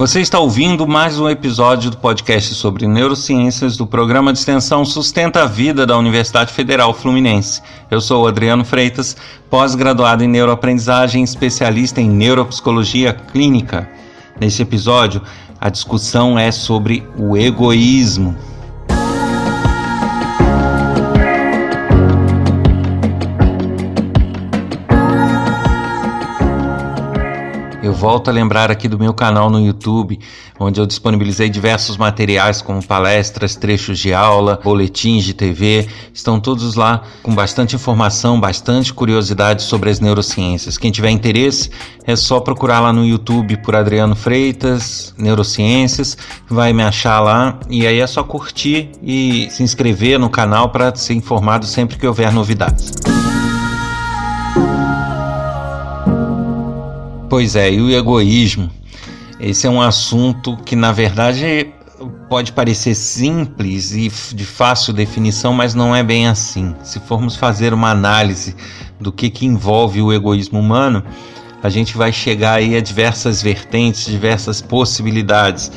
Você está ouvindo mais um episódio do podcast sobre neurociências do programa de extensão Sustenta a Vida da Universidade Federal Fluminense. Eu sou Adriano Freitas, pós-graduado em neuroaprendizagem, especialista em neuropsicologia clínica. Neste episódio, a discussão é sobre o egoísmo. Eu volto a lembrar aqui do meu canal no YouTube, onde eu disponibilizei diversos materiais como palestras, trechos de aula, boletins de TV. Estão todos lá com bastante informação, bastante curiosidade sobre as neurociências. Quem tiver interesse, é só procurar lá no YouTube por Adriano Freitas, Neurociências, vai me achar lá e aí é só curtir e se inscrever no canal para ser informado sempre que houver novidades. Pois é, e o egoísmo? Esse é um assunto que, na verdade, pode parecer simples e de fácil definição, mas não é bem assim. Se formos fazer uma análise do que, que envolve o egoísmo humano, a gente vai chegar aí a diversas vertentes, diversas possibilidades.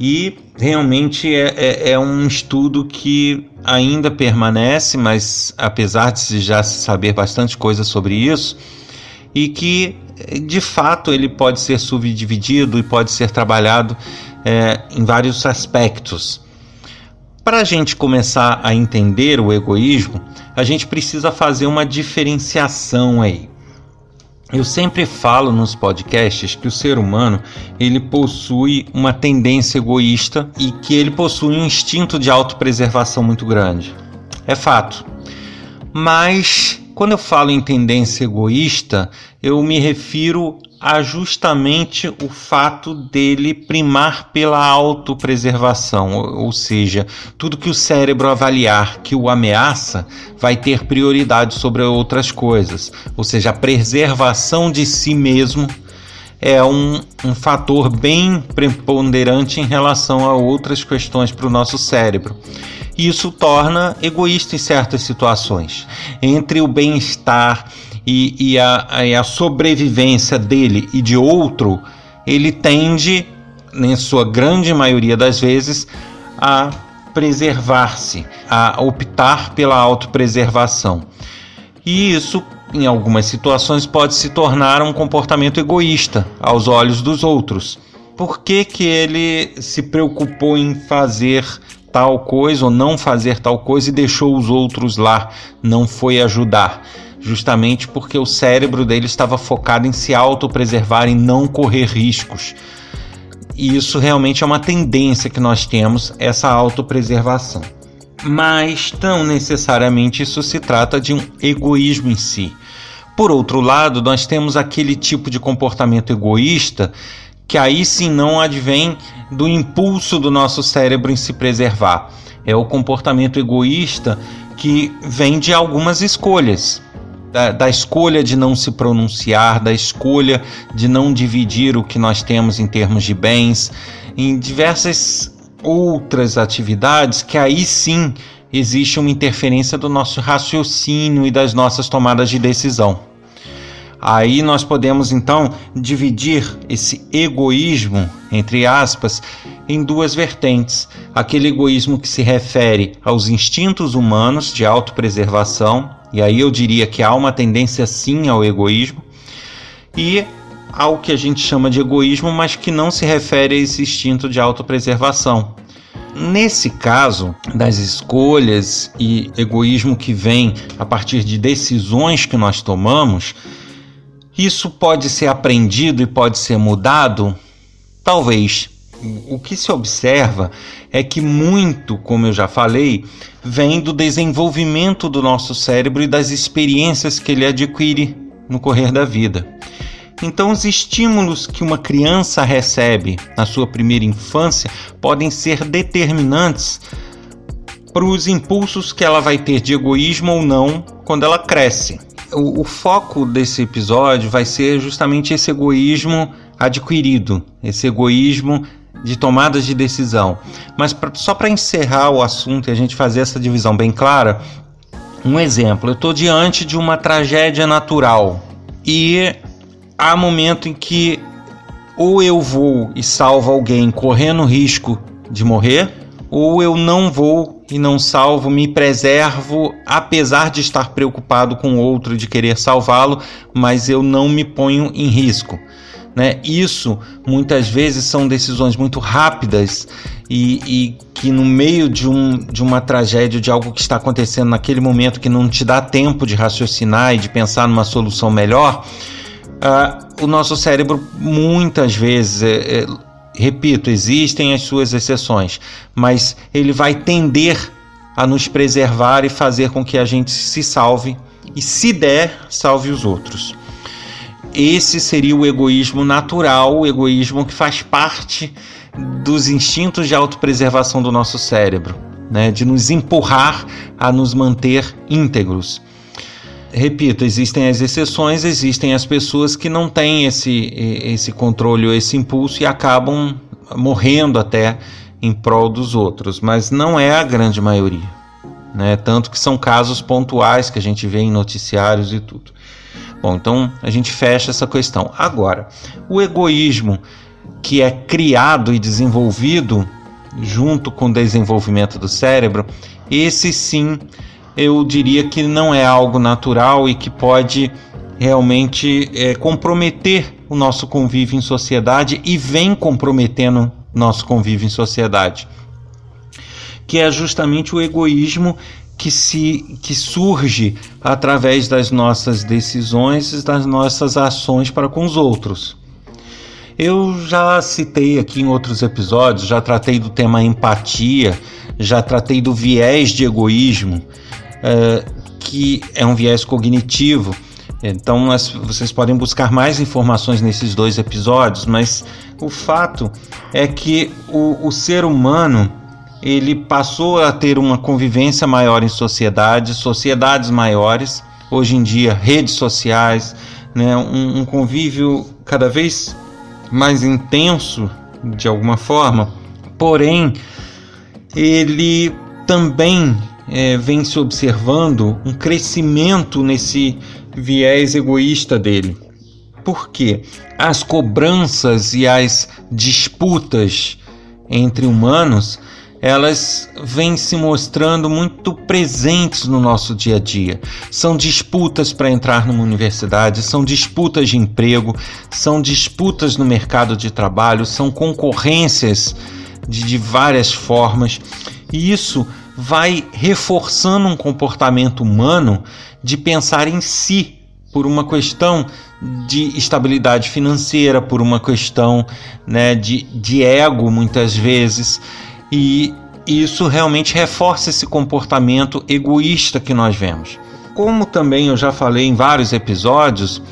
E realmente é, é, é um estudo que ainda permanece, mas apesar de já saber bastante coisa sobre isso, e que de fato ele pode ser subdividido e pode ser trabalhado é, em vários aspectos. Para a gente começar a entender o egoísmo, a gente precisa fazer uma diferenciação aí. Eu sempre falo nos podcasts que o ser humano ele possui uma tendência egoísta e que ele possui um instinto de autopreservação muito grande. É fato. Mas quando eu falo em tendência egoísta, eu me refiro a justamente o fato dele primar pela autopreservação, ou seja, tudo que o cérebro avaliar que o ameaça vai ter prioridade sobre outras coisas, ou seja, a preservação de si mesmo é um, um fator bem preponderante em relação a outras questões para o nosso cérebro. Isso torna egoísta em certas situações. Entre o bem-estar e, e, a, a sobrevivência dele e de outro, ele tende, em sua grande maioria das vezes, a preservar-se, a optar pela autopreservação. E isso em algumas situações, pode se tornar um comportamento egoísta aos olhos dos outros. Por que, que ele se preocupou em fazer tal coisa ou não fazer tal coisa e deixou os outros lá, não foi ajudar? Justamente porque o cérebro dele estava focado em se autopreservar e não correr riscos. E isso realmente é uma tendência que nós temos, essa autopreservação mas tão necessariamente isso se trata de um egoísmo em si. Por outro lado, nós temos aquele tipo de comportamento egoísta que aí sim não advém do impulso do nosso cérebro em se preservar. É o comportamento egoísta que vem de algumas escolhas. Da, da, escolha de não se pronunciar, da escolha de não dividir o que nós temos em termos de bens, em diversas outras atividades que aí sim existe uma interferência do nosso raciocínio e das nossas tomadas de decisão. Aí nós podemos então dividir esse egoísmo, entre aspas, em duas vertentes. Aquele egoísmo que se refere aos instintos humanos de autopreservação, e aí eu diria que há uma tendência sim ao egoísmo, e ao que a gente chama de egoísmo, mas que não se refere a esse instinto de autopreservação. Nesse caso das escolhas e egoísmo que vem a partir de decisões que nós tomamos, isso pode ser aprendido e pode ser mudado? Talvez. O que se observa é que muito, como eu já falei, vem do desenvolvimento do nosso cérebro e das experiências que ele adquire no correr da vida. Então, os estímulos que uma criança recebe na sua primeira infância podem ser determinantes para os impulsos que ela vai ter de egoísmo ou não quando ela cresce. O, o foco desse episódio vai ser justamente esse egoísmo adquirido, esse egoísmo de tomadas de decisão. Mas pra, só para encerrar o assunto e a gente fazer essa divisão bem clara, um exemplo: eu estou diante de uma tragédia natural e há momento em que ou eu vou e salvo alguém correndo risco de morrer, ou eu não vou e não salvo, me preservo, apesar de estar preocupado com outro de querer salvá-lo, mas eu não me ponho em risco. Né? Isso muitas vezes são decisões muito rápidas e, e, que no meio de, um, de uma tragédia, de algo que está acontecendo naquele momento que não te dá tempo de raciocinar e de pensar numa solução melhor, uh, o nosso cérebro muitas vezes, é, é, repito, existem as suas exceções, mas ele vai tender a nos preservar e fazer com que a gente se salve e, se der, salve os outros. Esse seria o egoísmo natural, o egoísmo que faz parte dos instintos de autopreservação do nosso cérebro, né? de nos empurrar a nos manter íntegros. Repito, existem as exceções, existem as pessoas que não têm esse, esse controle ou esse impulso e acabam morrendo até em prol dos outros, mas não é a grande maioria. Né? Tanto que são casos pontuais que a gente vê em noticiários e tudo. Bom, então a gente fecha essa questão. Agora, o egoísmo que é criado e desenvolvido junto com o desenvolvimento do cérebro, esse sim eu diria que não é algo natural e que pode realmente é, comprometer o nosso convívio em sociedade e vem comprometendo nosso convívio em sociedade, que é justamente o egoísmo que se que surge através das nossas decisões e das nossas ações para com os outros. Eu já citei aqui em outros episódios, já tratei do tema empatia, já tratei do viés de egoísmo, é, que é um viés cognitivo. Então vocês podem buscar mais informações nesses dois episódios, mas o fato é que o, o ser humano ele passou a ter uma convivência maior em sociedades, sociedades maiores, hoje em dia redes sociais, né, um, um convívio cada vez mais intenso de alguma forma, porém ele também é, vem se observando um crescimento nesse viés egoísta dele. Por quê? As cobranças e as disputas entre humanos elas vêm se mostrando muito presentes no nosso dia a dia. São disputas para entrar numa universidade, são disputas de emprego, são disputas no mercado de trabalho, são concorrências de, de várias formas. E isso vai reforçando um comportamento humano de pensar em si por uma questão de estabilidade financeira, por uma questão né, de, de ego, muitas vezes. E isso realmente reforça esse comportamento egoísta que nós vemos. Como também eu já falei em vários episódios,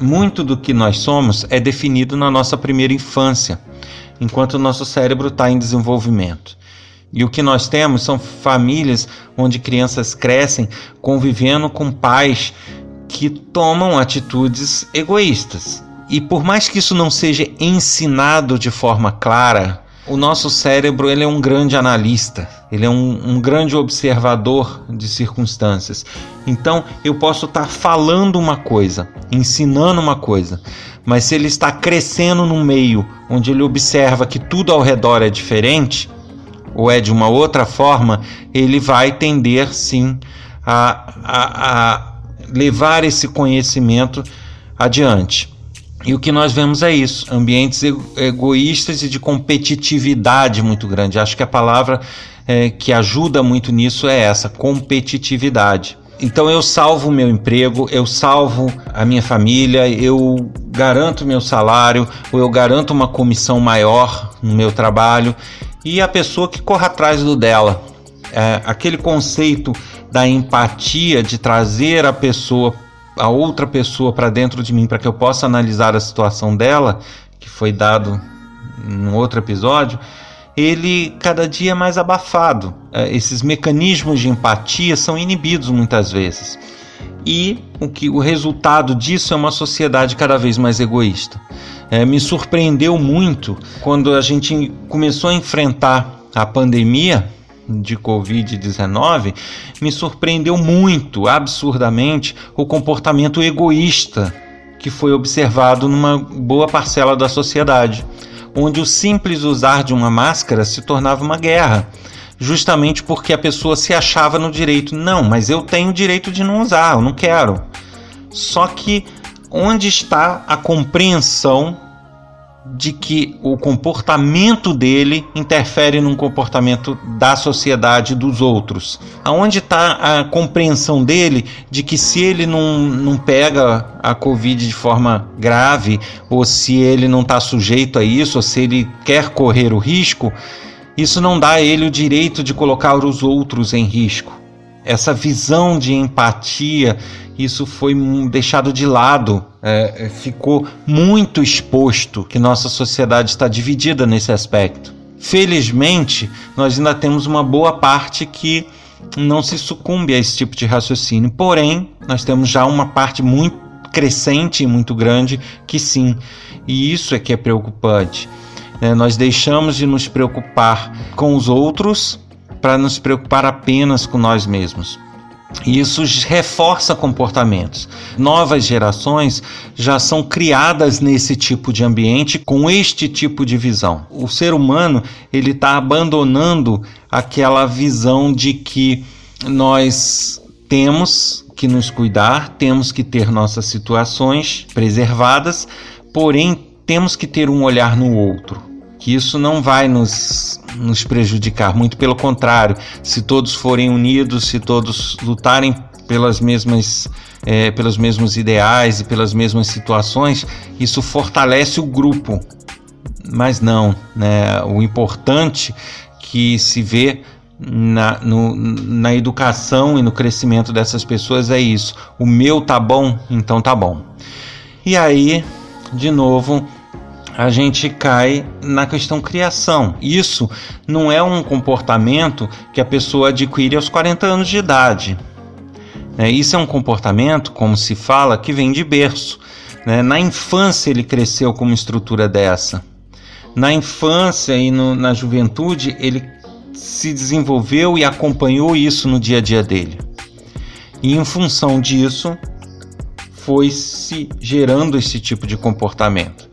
muito do que nós somos é definido na nossa primeira infância, enquanto o nosso cérebro está em desenvolvimento. E o que nós temos são famílias onde crianças crescem convivendo com pais que tomam atitudes egoístas. E por mais que isso não seja ensinado de forma clara, o nosso cérebro ele é um grande analista, ele é um, um grande observador de circunstâncias. Então eu posso estar falando uma coisa, ensinando uma coisa, mas se ele está crescendo no meio onde ele observa que tudo ao redor é diferente, ou é de uma outra forma, ele vai tender sim a, a, a levar esse conhecimento adiante. E o que nós vemos é isso: ambientes egoístas e de competitividade muito grande. Acho que a palavra é, que ajuda muito nisso é essa, competitividade. Então eu salvo o meu emprego, eu salvo a minha família, eu garanto meu salário, ou eu garanto uma comissão maior no meu trabalho, e a pessoa que corre atrás do dela. É, aquele conceito da empatia, de trazer a pessoa a outra pessoa para dentro de mim para que eu possa analisar a situação dela, que foi dado no outro episódio, ele cada dia é mais abafado. É, esses mecanismos de empatia são inibidos muitas vezes. E o que o resultado disso é uma sociedade cada vez mais egoísta. É, me surpreendeu muito quando a gente começou a enfrentar a pandemia de Covid-19, me surpreendeu muito, absurdamente, o comportamento egoísta que foi observado numa boa parcela da sociedade, onde o simples usar de uma máscara se tornava uma guerra, justamente porque a pessoa se achava no direito. Não, mas eu tenho o direito de não usar, eu não quero. Só que onde está a compreensão de que o comportamento dele interfere no comportamento da sociedade dos outros. Aonde está a compreensão dele de que se ele não, não pega a Covid de forma grave, ou se ele não está sujeito a isso, ou se ele quer correr o risco, isso não dá a ele o direito de colocar os outros em risco. Essa visão de empatia isso foi deixado de lado, é, é, ficou muito exposto que nossa sociedade está dividida nesse aspecto. Felizmente, nós ainda temos uma boa parte que não se sucumbe a esse tipo de raciocínio, porém, nós temos já uma parte muito crescente e muito grande que sim, e isso é que é preocupante. É, nós deixamos de nos preocupar com os outros para nos preocupar apenas com nós mesmos. E isso reforça comportamentos. Novas gerações já são criadas nesse tipo de ambiente com este tipo de visão. O ser humano ele está abandonando aquela visão de que nós temos que nos cuidar, temos que ter nossas situações preservadas, porém temos que ter um olhar no outro que isso não vai nos, nos prejudicar, muito pelo contrário, se todos forem unidos, se todos lutarem pelas mesmas, é, pelos mesmos ideais e pelas mesmas situações, isso fortalece o grupo. Mas não, né? o importante que se vê na, no, na educação e no crescimento dessas pessoas é isso. O meu tá bom, então tá bom. E aí, de novo, a gente cai na questão criação. Isso não é um comportamento que a pessoa adquire aos 40 anos de idade. É, isso é um comportamento, como se fala, que vem de berço. Né? Na infância ele cresceu com uma estrutura dessa. Na infância e no, na juventude ele se desenvolveu e acompanhou isso no dia a dia dele. E em função disso foi se gerando esse tipo de comportamento.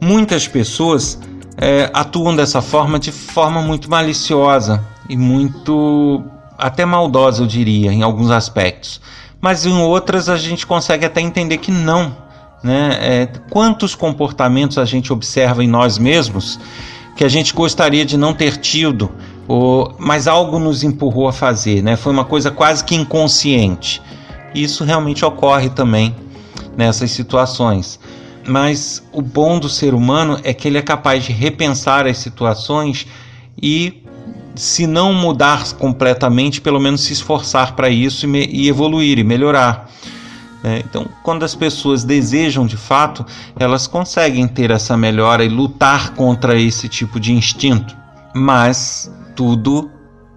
Muitas pessoas é, atuam dessa forma de forma muito maliciosa e muito até maldosa, eu diria, em alguns aspectos. Mas em outras a gente consegue até entender que não. Né? É, quantos comportamentos a gente observa em nós mesmos que a gente gostaria de não ter tido, ou, mas algo nos empurrou a fazer, né? foi uma coisa quase que inconsciente. Isso realmente ocorre também nessas situações mas o bom do ser humano é que ele é capaz de repensar as situações e, se não mudar completamente, pelo menos se esforçar para isso e, e, evoluir e melhorar. É, então, quando as pessoas desejam de fato, elas conseguem ter essa melhora e lutar contra esse tipo de instinto, mas tudo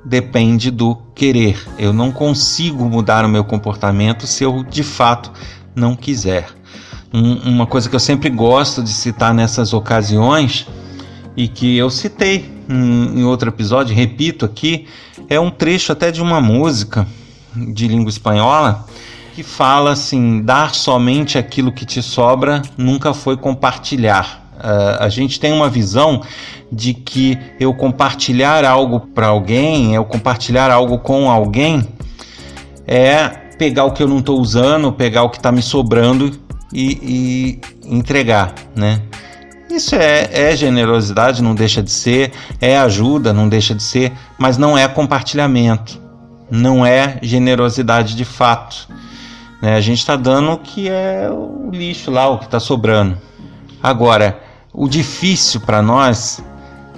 depende do querer. Eu não consigo mudar o meu comportamento se eu de fato não quiser um, uma coisa que eu sempre gosto de citar nessas ocasiões e que eu citei em, em outro episódio, repito aqui, é um trecho até de uma música de língua espanhola que fala assim: dar somente aquilo que te sobra nunca foi compartilhar. Uh, a gente tem uma visão de que eu compartilhar algo para alguém, eu compartilhar algo com alguém, é pegar o que eu não estou usando, pegar o que está me sobrando e, e entregar, né? Isso é, é, generosidade, não deixa de ser, é ajuda, não deixa de ser, mas não é compartilhamento, não é generosidade de fato. Né? A gente está dando o que é o lixo lá, o que está sobrando. Agora, o difícil para nós,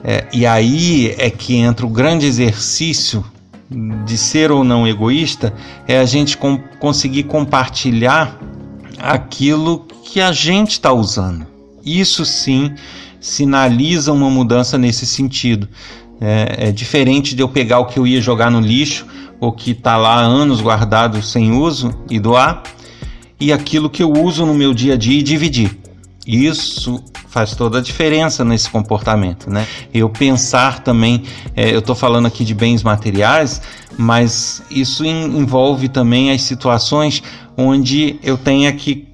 é, e aí é que entra o grande exercício de ser ou não egoísta, é a gente com, conseguir compartilhar aquilo que a gente está usando. Isso sim sinaliza uma mudança nesse sentido. É, é, diferente de eu pegar o que eu ia jogar no lixo, ou que está lá há anos guardado sem uso e doar, e aquilo que eu uso no meu dia a dia e dividir. Isso faz toda a diferença nesse comportamento, né? Eu pensar também, é, eu estou falando aqui de bens materiais, mas isso envolve também as situações onde eu tenha que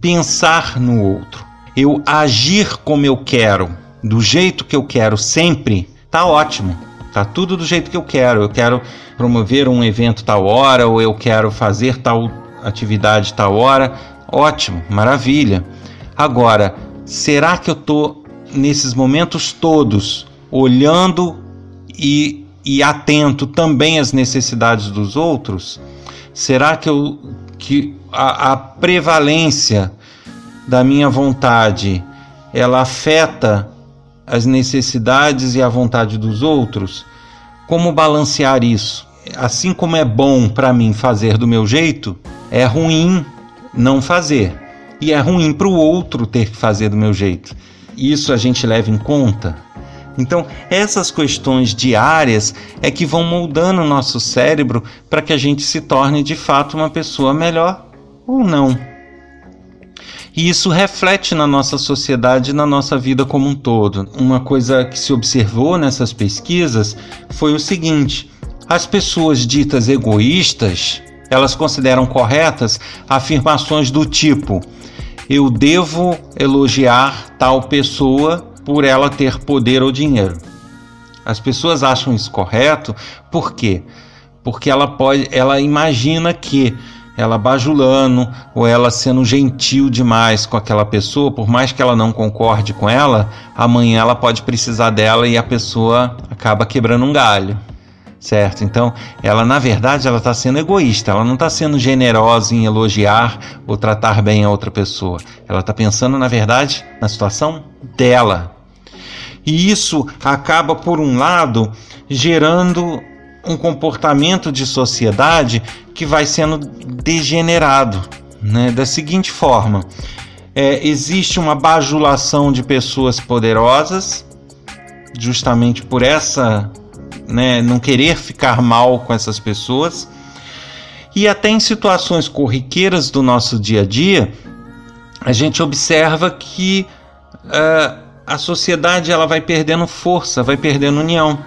pensar no outro. Eu agir como eu quero, do jeito que eu quero sempre, tá ótimo. Tá tudo do jeito que eu quero. Eu quero promover um evento tal hora, ou eu quero fazer tal atividade tal hora. Ótimo, maravilha. Agora, será que eu estou nesses momentos todos olhando e, e atento também às necessidades dos outros? Será que, eu, que a, a prevalência da minha vontade ela afeta as necessidades e a vontade dos outros? Como balancear isso? Assim como é bom para mim fazer do meu jeito, é ruim não fazer e é ruim para o outro ter que fazer do meu jeito. Isso a gente leva em conta. Então, essas questões diárias é que vão moldando o nosso cérebro para que a gente se torne de fato uma pessoa melhor ou não. E isso reflete na nossa sociedade e na nossa vida como um todo. Uma coisa que se observou nessas pesquisas foi o seguinte: as pessoas ditas egoístas, elas consideram corretas afirmações do tipo: eu devo elogiar tal pessoa por ela ter poder ou dinheiro. As pessoas acham isso correto, por quê? Porque ela pode, ela imagina que ela bajulando ou ela sendo gentil demais com aquela pessoa, por mais que ela não concorde com ela, amanhã ela pode precisar dela e a pessoa acaba quebrando um galho certo? Então, ela na verdade ela está sendo egoísta, ela não está sendo generosa em elogiar ou tratar bem a outra pessoa. Ela está pensando na verdade na situação dela. E isso acaba por um lado gerando um comportamento de sociedade que vai sendo degenerado, né? Da seguinte forma: é, existe uma bajulação de pessoas poderosas, justamente por essa né, não querer ficar mal com essas pessoas. E até em situações corriqueiras do nosso dia a dia, a gente observa que uh, a sociedade ela vai perdendo força, vai perdendo união,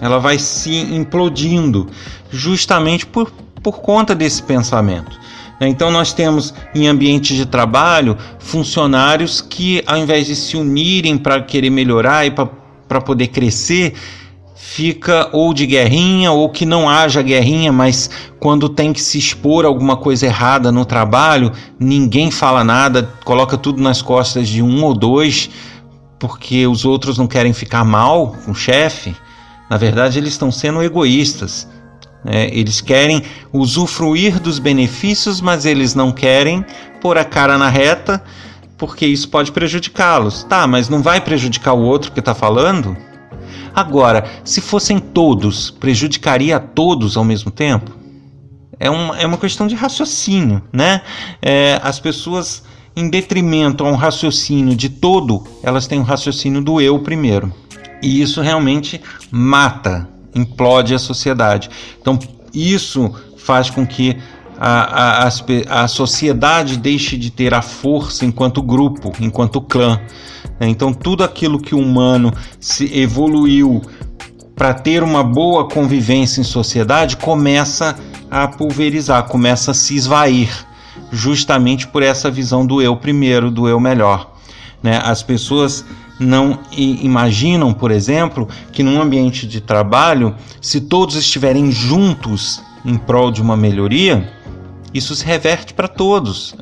ela vai se implodindo, justamente por, por conta desse pensamento. Então, nós temos em ambientes de trabalho funcionários que, ao invés de se unirem para querer melhorar e para poder crescer, fica ou de guerrinha ou que não haja guerrinha, mas quando tem que se expor alguma coisa errada no trabalho, ninguém fala nada, coloca tudo nas costas de um ou dois, porque os outros não querem ficar mal com o chefe. Na verdade, eles estão sendo egoístas. Né? Eles querem usufruir dos benefícios, mas eles não querem pôr a cara na reta, porque isso pode prejudicá-los. Tá, mas não vai prejudicar o outro que está falando? Agora, se fossem todos, prejudicaria a todos ao mesmo tempo? É uma, é uma questão de raciocínio, né? É, as pessoas, em detrimento a um raciocínio de todo, elas têm um raciocínio do eu primeiro. E isso realmente mata, implode a sociedade. Então, isso faz com que a, a, a, sociedade deixe de ter a força enquanto grupo, enquanto clã. Né? Então, tudo aquilo que o humano se evoluiu para ter uma boa convivência em sociedade começa a pulverizar, começa a se esvair, justamente por essa visão do eu primeiro, do eu melhor. Né? As pessoas não imaginam, por exemplo, que num ambiente de trabalho, se todos estiverem juntos em prol de uma melhoria, isso se reverte para todos.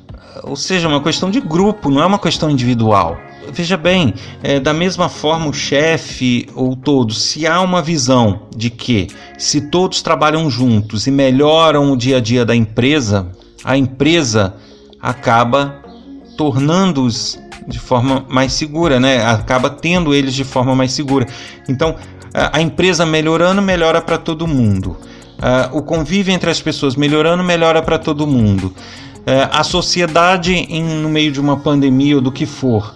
Ou seja, é uma questão de grupo, não é uma questão individual. Veja bem, é, da mesma forma, o chefe ou todos, se há uma visão de que se todos trabalham juntos e melhoram o dia a dia da empresa, a empresa acaba tornando-os de forma mais segura, né? Acaba tendo eles de forma mais segura. Então, a empresa melhorando, melhora para todo mundo. Uh, o convívio entre as pessoas melhorando, melhora para todo mundo. Uh, a sociedade, em, no meio de uma pandemia ou do que for,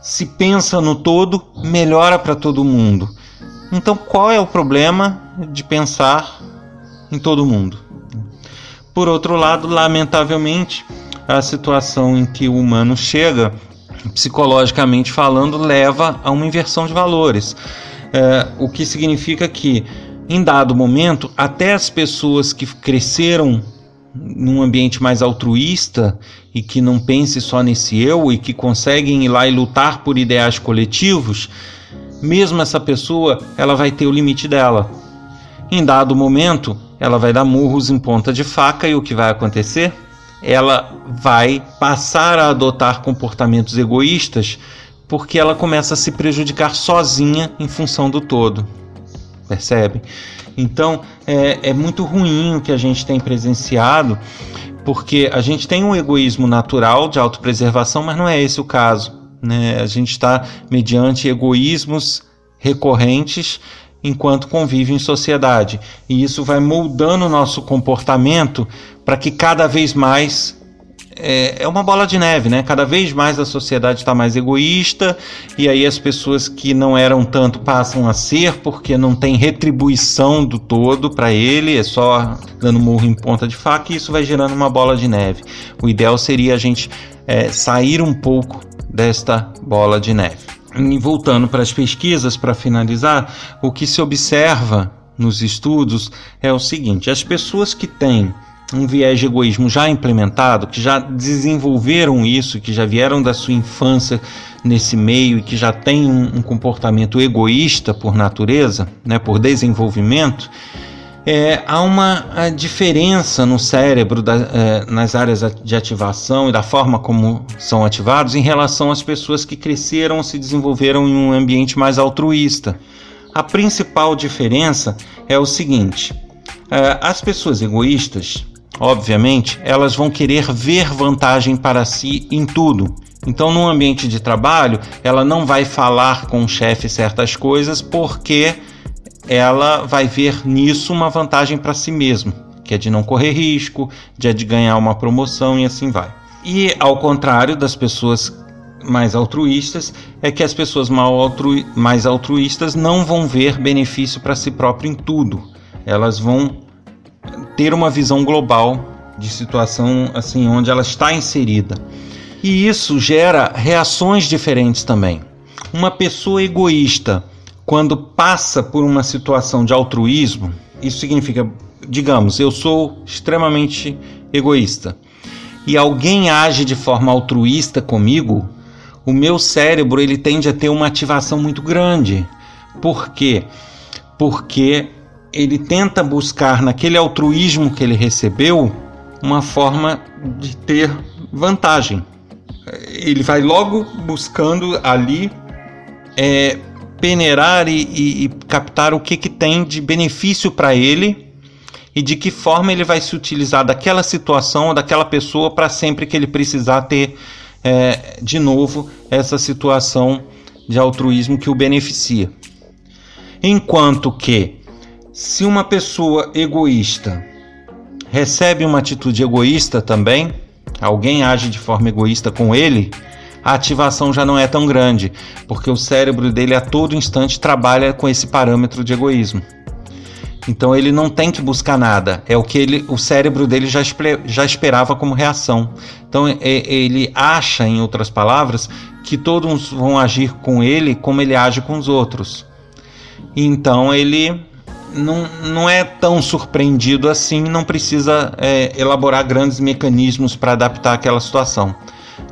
se pensa no todo, melhora para todo mundo. Então, qual é o problema de pensar em todo mundo? Por outro lado, lamentavelmente, a situação em que o humano chega psicologicamente falando, leva a uma inversão de valores. É, o que significa que, em dado momento, até as pessoas que cresceram num ambiente mais altruísta e que não pense só nesse eu e que conseguem ir lá e lutar por ideais coletivos, mesmo essa pessoa, ela vai ter o limite dela. Em dado momento, ela vai dar murros em ponta de faca e o que vai acontecer? Ela vai passar a adotar comportamentos egoístas porque ela começa a se prejudicar sozinha em função do todo. Percebe? Então é, é muito ruim o que a gente tem presenciado, porque a gente tem um egoísmo natural de autopreservação, mas não é esse o caso. Né? A gente está mediante egoísmos recorrentes enquanto convive em sociedade. E isso vai moldando o nosso comportamento para que cada vez mais é, é uma bola de neve, né? Cada vez mais a sociedade está mais egoísta e aí as pessoas que não eram tanto passam a ser porque não tem retribuição do todo para ele, é só dando murro em ponta de faca e isso vai gerando uma bola de neve. O ideal seria a gente é, sair um pouco desta bola de neve. E voltando para as pesquisas, para finalizar, o que se observa nos estudos é o seguinte: as pessoas que têm um viés de egoísmo já implementado, que já desenvolveram isso, que já vieram da sua infância nesse meio e que já têm um, um comportamento egoísta por natureza, né, por desenvolvimento, é, há uma diferença no cérebro, da, é, nas áreas de ativação e da forma como são ativados em relação às pessoas que cresceram, se desenvolveram em um ambiente mais altruísta. A principal diferença é o seguinte: é, as pessoas egoístas obviamente, elas vão querer ver vantagem para si em tudo. Então, no ambiente de trabalho, ela não vai falar com o chefe certas coisas porque ela vai ver nisso uma vantagem para si mesma, que é de não correr risco, de, é de ganhar uma promoção e assim vai. E ao contrário das pessoas mais altruístas, é que as pessoas mais altruístas não vão ver benefício para si próprio em tudo. Elas vão ter uma visão global de situação assim onde ela está inserida. E isso gera reações diferentes também. Uma pessoa egoísta, quando passa por uma situação de altruísmo, isso significa, digamos, eu sou extremamente egoísta e alguém age de forma altruísta comigo, o meu cérebro ele tende a ter uma ativação muito grande. Por quê? Porque ele tenta buscar naquele altruísmo que ele recebeu uma forma de ter vantagem. Ele vai logo buscando ali é, peneirar e, e, e, captar o que, que tem de benefício para ele e de que forma ele vai se utilizar daquela situação ou daquela pessoa para sempre que ele precisar ter é, de novo essa situação de altruísmo que o beneficia. Enquanto que se uma pessoa egoísta recebe uma atitude egoísta também, alguém age de forma egoísta com ele, a ativação já não é tão grande, porque o cérebro dele a todo instante trabalha com esse parâmetro de egoísmo. Então ele não tem que buscar nada, é o que ele, o cérebro dele já, já esperava como reação. Então ele acha, em outras palavras, que todos vão agir com ele como ele age com os outros. Então ele não, não é tão surpreendido assim, não precisa é, elaborar grandes mecanismos para adaptar aquela situação.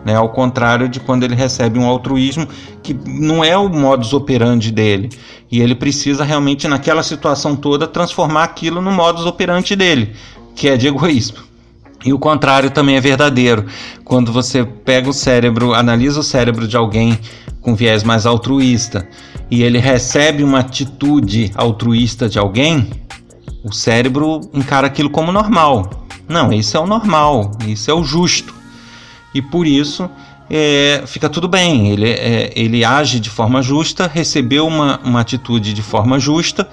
Né? Ao contrário de quando ele recebe um altruísmo que não é o modus operandi dele. E ele precisa realmente, naquela situação toda, transformar aquilo no modus operandi dele, que é de egoísmo. E o contrário também é verdadeiro. Quando você pega o cérebro, analisa o cérebro de alguém com viés mais altruísta e ele recebe uma atitude altruísta de alguém, o cérebro encara aquilo como normal. Não, isso é o normal, isso é o justo. E por isso é, fica tudo bem, ele, é, ele age de forma justa, recebeu uma, uma atitude de forma justa,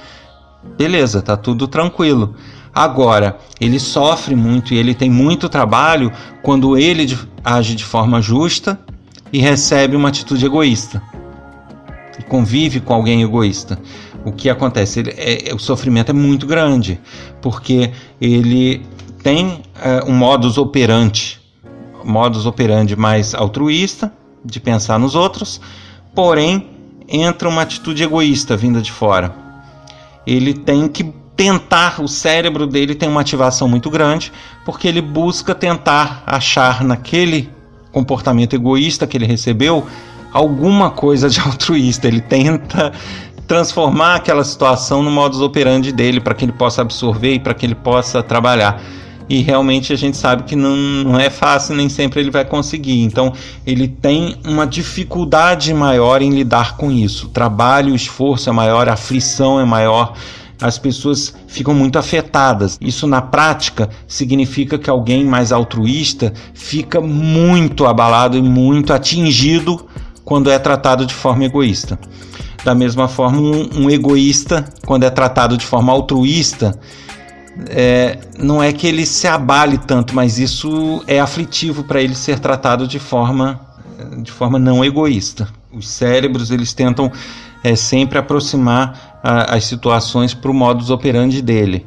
beleza, tá tudo tranquilo. Agora, ele sofre muito e ele tem muito trabalho quando ele age de forma justa e recebe uma atitude egoísta e convive com alguém egoísta. O que acontece? Ele, é, o sofrimento é muito grande porque ele tem é, um modus operandi, modus operandi mais altruísta, de pensar nos outros, porém entra uma atitude egoísta vinda de fora. Ele tem que tentar, o cérebro dele tem uma ativação muito grande, porque ele busca tentar achar naquele comportamento egoísta que ele recebeu alguma coisa de altruísta. Ele tenta transformar aquela situação no modus operandi dele para que ele possa absorver e para que ele possa trabalhar. E realmente a gente sabe que não, não é fácil, nem sempre ele vai conseguir. Então ele tem uma dificuldade maior em lidar com isso. O trabalho, o esforço é maior, a aflição é maior as pessoas ficam muito afetadas. Isso na prática significa que alguém mais altruísta fica muito abalado e muito atingido quando é tratado de forma egoísta. Da mesma forma, um, um egoísta, quando é tratado de forma altruísta, é, não é que ele se abale tanto, mas isso é aflitivo para ele ser tratado de forma, de forma não egoísta. Os cérebros eles tentam é, sempre aproximar a, as situações para o modus operandi dele.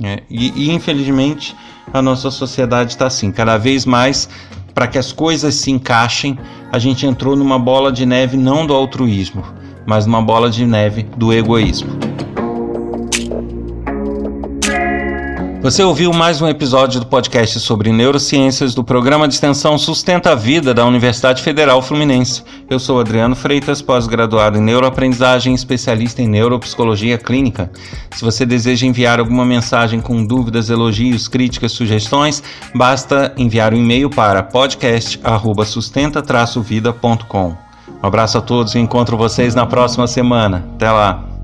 É, e, e infelizmente a nossa sociedade está assim, cada vez mais para que as coisas se encaixem, a gente entrou numa bola de neve não do altruísmo, mas uma bola de neve do egoísmo. Você ouviu mais um episódio do podcast sobre neurociências do programa de extensão Sustenta a Vida da Universidade Federal Fluminense. Eu sou Adriano Freitas, pós-graduado em neuroaprendizagem, especialista em neuropsicologia clínica. Se você deseja enviar alguma mensagem com dúvidas, elogios, críticas, sugestões, basta enviar um e-mail para podcast@sustenta-vida.com. Um abraço a todos e encontro vocês na próxima semana. Até lá!